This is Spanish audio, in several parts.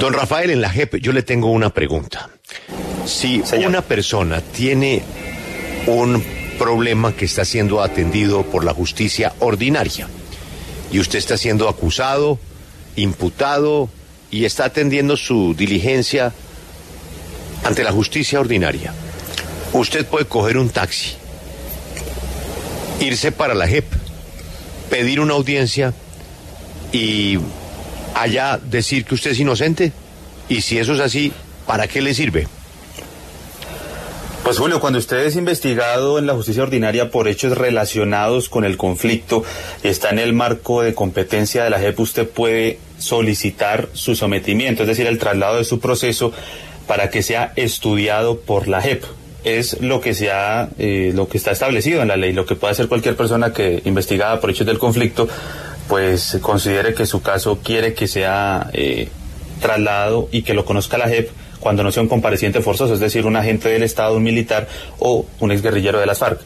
Don Rafael, en la JEP yo le tengo una pregunta. Si una persona tiene un problema que está siendo atendido por la justicia ordinaria y usted está siendo acusado, imputado y está atendiendo su diligencia ante la justicia ordinaria, usted puede coger un taxi, irse para la JEP, pedir una audiencia y allá decir que usted es inocente? Y si eso es así, ¿para qué le sirve? Pues Julio, cuando usted es investigado en la justicia ordinaria por hechos relacionados con el conflicto y está en el marco de competencia de la JEP, usted puede solicitar su sometimiento, es decir, el traslado de su proceso para que sea estudiado por la JEP. Es lo que se eh, lo que está establecido en la ley, lo que puede hacer cualquier persona que investigada por hechos del conflicto pues considere que su caso quiere que sea eh, trasladado y que lo conozca la JEP cuando no sea un compareciente forzoso, es decir, un agente del Estado, un militar o un exguerrillero de las FARC.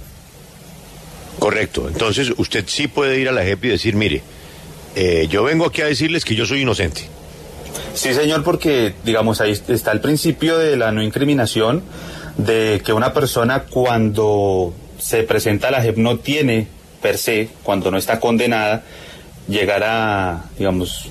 Correcto. Entonces, usted sí puede ir a la JEP y decir, mire, eh, yo vengo aquí a decirles que yo soy inocente. Sí, señor, porque, digamos, ahí está el principio de la no incriminación, de que una persona cuando se presenta a la JEP no tiene, per se, cuando no está condenada, llegar a, digamos,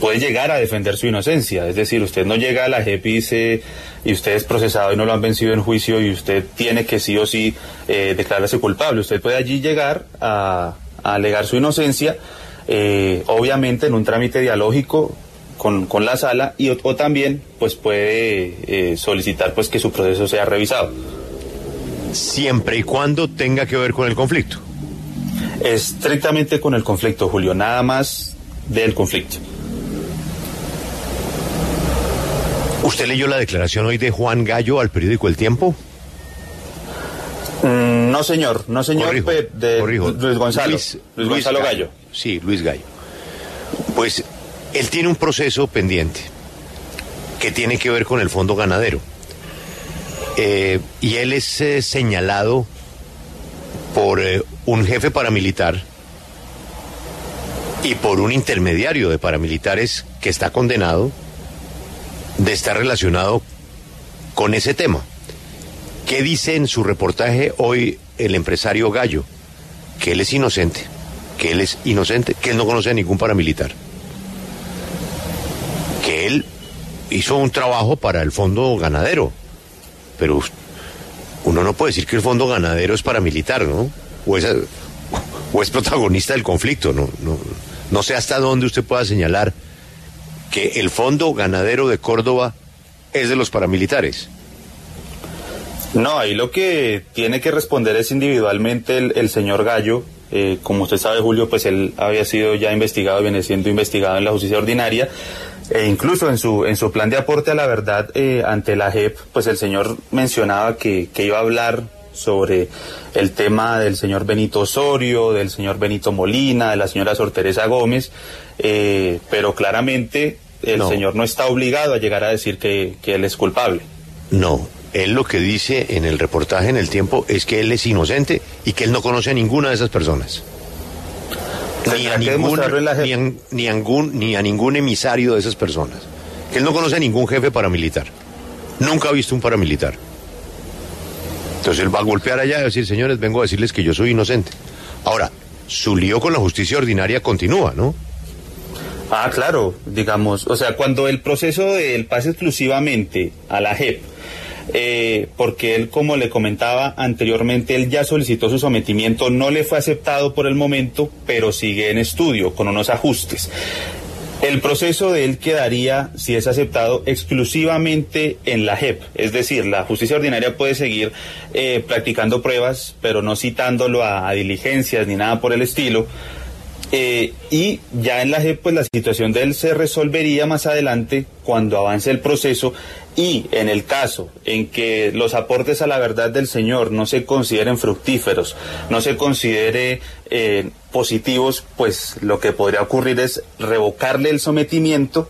puede llegar a defender su inocencia. Es decir, usted no llega a la JEP y usted es procesado y no lo han vencido en juicio y usted tiene que sí o sí eh, declararse culpable. Usted puede allí llegar a, alegar su inocencia, eh, obviamente en un trámite dialógico con, con la sala y o, también pues puede eh, solicitar pues que su proceso sea revisado. Siempre y cuando tenga que ver con el conflicto. Estrictamente con el conflicto, Julio, nada más del conflicto. ¿Usted leyó la declaración hoy de Juan Gallo al periódico El Tiempo? Mm, no, señor, no, señor, de Luis Gonzalo. Luis, Gonzalo Gallo. Sí, Luis Gallo. Pues él tiene un proceso pendiente que tiene que ver con el fondo ganadero. Eh, y él es eh, señalado por eh, un jefe paramilitar y por un intermediario de paramilitares que está condenado de estar relacionado con ese tema. ¿Qué dice en su reportaje hoy el empresario Gallo? Que él es inocente, que él es inocente, que él no conoce a ningún paramilitar. Que él hizo un trabajo para el fondo ganadero, pero uno no puede decir que el fondo ganadero es paramilitar, ¿no? O es, protagonista del conflicto, ¿no? No, no sé hasta dónde usted pueda señalar que el fondo ganadero de Córdoba es de los paramilitares. No, ahí lo que tiene que responder es individualmente el, señor Gallo. Eh, como usted sabe, Julio, pues él había sido ya investigado, viene siendo investigado en la justicia ordinaria. E incluso en su, en su plan de aporte a la verdad eh, ante la JEP, pues el señor mencionaba que, que iba a hablar sobre el tema del señor Benito Osorio, del señor Benito Molina, de la señora Sor Teresa Gómez, eh, pero claramente el señor no está obligado a llegar a decir que, él es culpable. No, él lo que dice en el reportaje en el tiempo es que él es inocente y que él no conoce a ninguna de esas personas. Ni a, ningún, ni, ni a ningún emisario de esas personas. Que él no conoce a ningún jefe paramilitar. Nunca ha visto un paramilitar. Entonces él va a golpear allá y decir, señores, vengo a decirles que yo soy inocente. Ahora, su lío con la justicia ordinaria continúa, ¿no? Ah, claro, digamos, o sea, cuando el proceso de él pasa exclusivamente a la JEP, eh, porque él, como le comentaba anteriormente, él ya solicitó su sometimiento, no le fue aceptado por el momento, pero sigue en estudio con unos ajustes. El proceso de él quedaría, si es aceptado, exclusivamente en la JEP. Es decir, la justicia ordinaria puede seguir eh, practicando pruebas, pero no citándolo a, diligencias ni nada por el estilo. Eh, y ya en la JEP, pues la situación de él se resolvería más adelante cuando avance el proceso y en el caso en que los aportes a la verdad del Señor no se consideren fructíferos, no se considere eh, positivos, pues lo que podría ocurrir es revocarle el sometimiento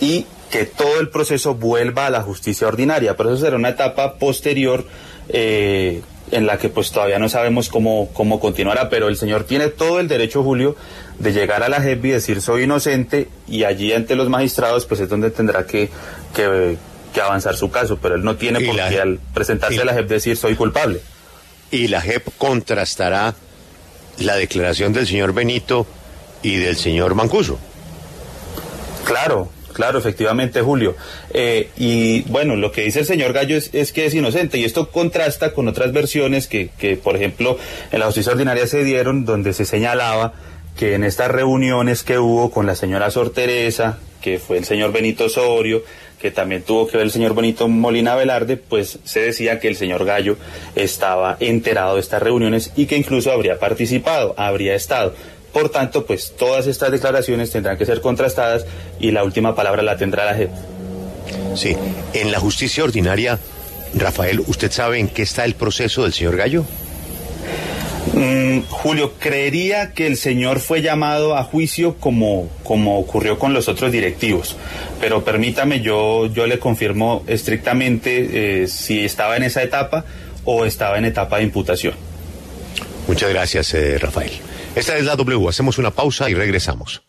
y que todo el proceso vuelva a la justicia ordinaria. Pero eso será una etapa posterior, eh, en la que pues todavía no sabemos cómo, cómo continuará, pero el señor tiene todo el derecho, Julio, de llegar a la JEP y decir soy inocente y allí ante los magistrados pues es donde tendrá que, que, avanzar su caso, pero él no tiene por qué al presentarse a la JEP decir soy culpable. Y la JEP contrastará la declaración del señor Benito y del señor Mancuso. Claro, Claro, efectivamente, Julio. Eh, y bueno, lo que dice el señor Gallo es, que es inocente y esto contrasta con otras versiones que, por ejemplo, en la justicia ordinaria se dieron, donde se señalaba que en estas reuniones que hubo con la señora Sor Teresa, que fue el señor Benito Osorio, que también tuvo que ver el señor Benito Molina Velarde, pues se decía que el señor Gallo estaba enterado de estas reuniones y que incluso habría participado, habría estado. Por tanto, pues todas estas declaraciones tendrán que ser contrastadas y la última palabra la tendrá la JEP. Sí, en la justicia ordinaria, Rafael, ¿usted sabe en qué está el proceso del señor Gallo? Mm, Julio, creería que el señor fue llamado a juicio como, como ocurrió con los otros directivos, pero permítame, yo, yo le confirmo estrictamente eh, si estaba en esa etapa o estaba en etapa de imputación. Muchas gracias, eh, Rafael. Esta es la W. Hacemos una pausa y regresamos.